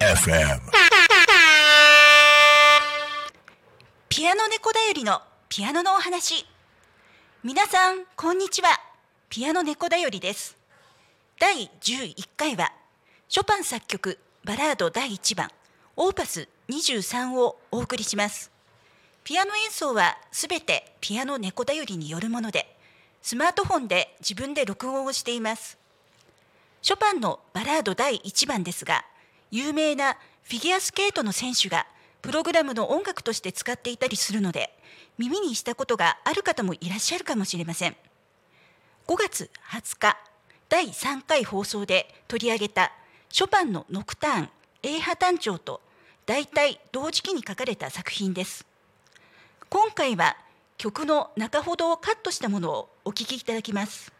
FM. ピアノ猫だよりのピアノのお話。皆さんこんにちは。ピアノ猫だよりです。第11回はショパン作曲バラード第1番オーパス23をお送りします。ピアノ演奏はすべてピアノ猫だよりによるものでスマートフォンで自分で録音をしています。ショパンのバラード第1番ですが有名なフィギュアスケートの選手がプログラムの音楽として使っていたりするので耳にしたことがある方もいらっしゃるかもしれません。5月20日第3回放送で取り上げたショパンのノクターン A 波単調と大体同時期に書かれた作品です。今回は曲の中ほどをカットしたものをお聴きいただきます。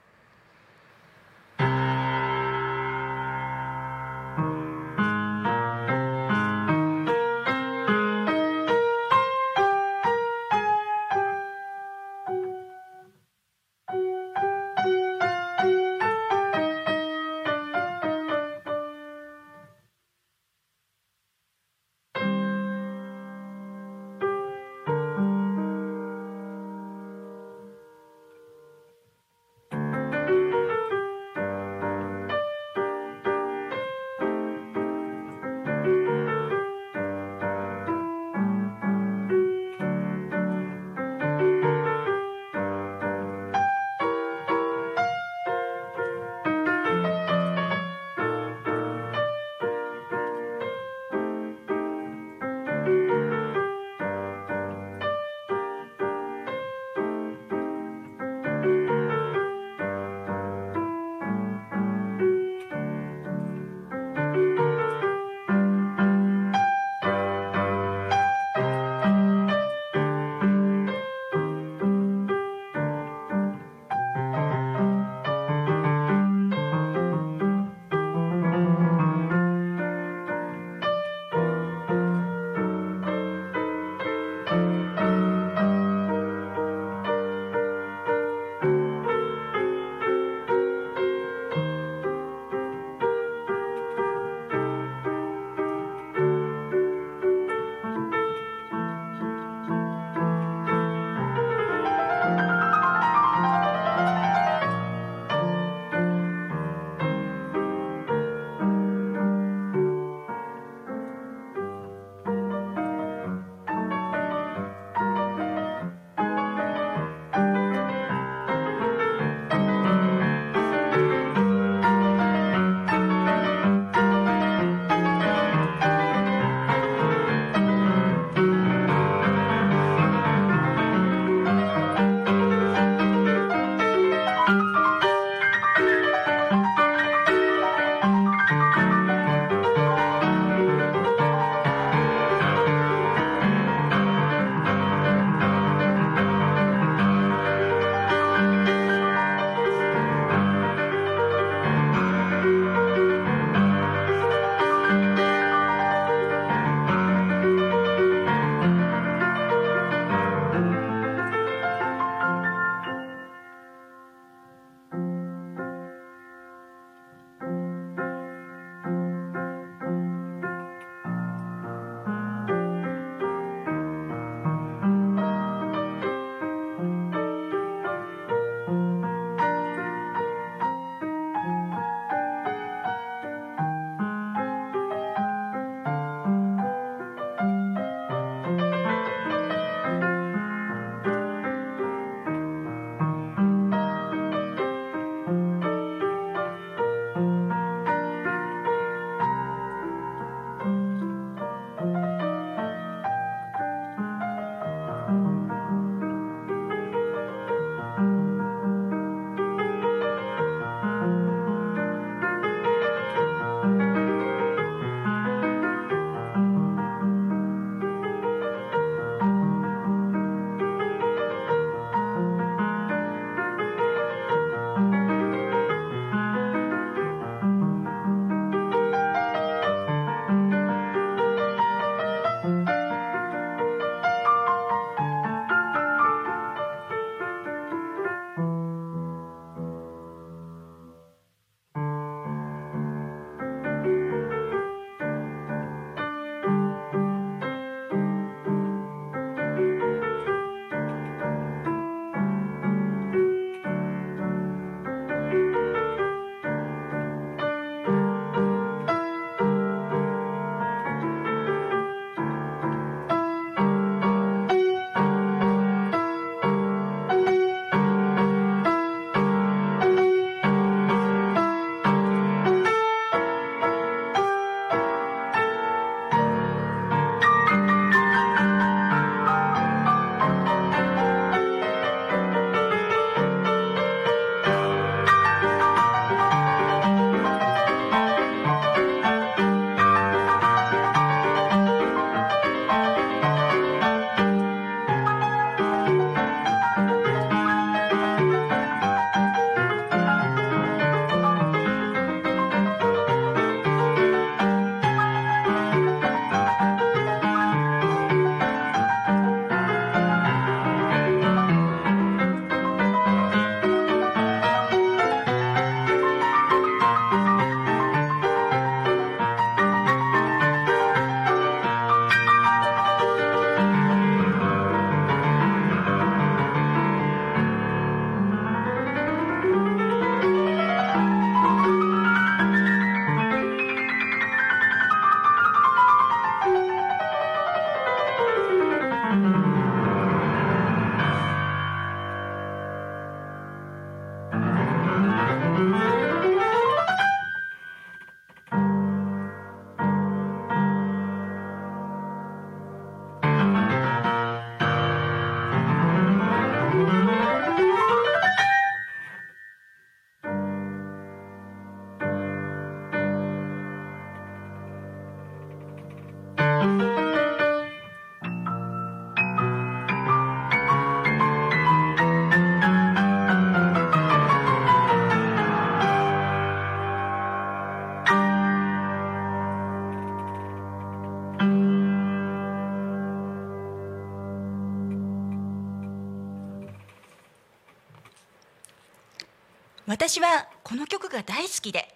私はこの曲が大好きで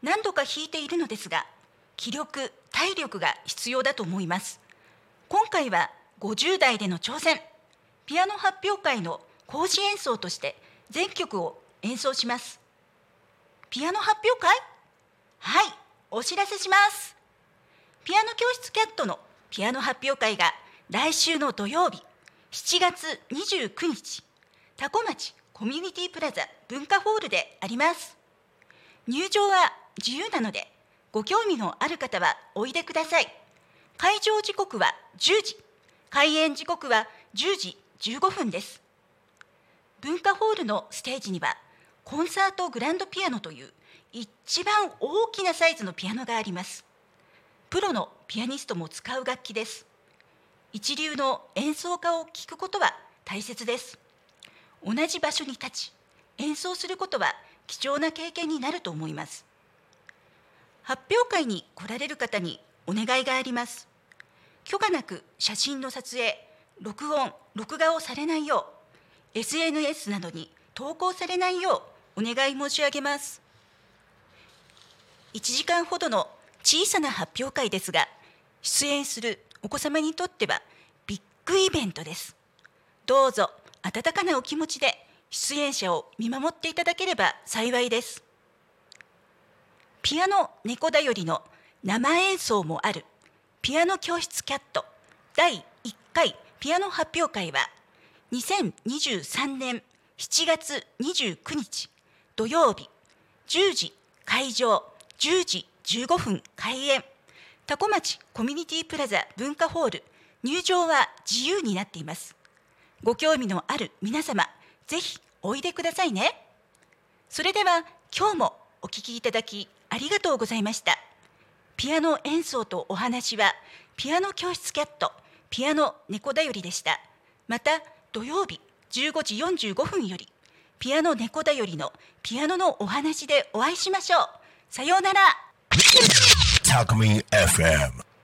何度か弾いているのですが気力体力が必要だと思います。今回は50代での挑戦。ピアノ発表会の講師演奏として全曲を演奏します。ピアノ発表会？はいお知らせします。ピアノ教室キャットのピアノ発表会が来週の土曜日7月29日多古町コミュニティプラザ文化ホールであります。入場は自由なのでご興味のある方はおいでください。会場時刻は10時。開演時刻は10時15分です。文化ホールのステージにはコンサートグランドピアノという一番大きなサイズのピアノがあります。プロのピアニストも使う楽器です。一流の演奏家を聴くことは大切です。同じ場所に立ち演奏することは貴重な経験になると思います。発表会に来られる方にお願いがあります。許可なく写真の撮影録音録画をされないよう SNS などに投稿されないようお願い申し上げます。1時間ほどの小さな発表会ですが出演するお子様にとってはビッグイベントです。どうぞ温かなお気持ちで出演者を見守っていただければ幸いです。ピアノ猫だよりの生演奏もある。ピアノ教室キャット。第1回。ピアノ発表会は2023年7月29日土曜日。10時会場。10時15分開演。多古町コミュニティプラザ文化ホール。入場は自由になっています。ご興味のある皆様ぜひおいでくださいね。それでは今日もお聴きいただきありがとうございました。ピアノ演奏とお話はピアノ教室キャットピアノ猫だよりでした。また土曜日15時45分よりピアノ猫だよりのピアノのお話でお会いしましょう。さようなら。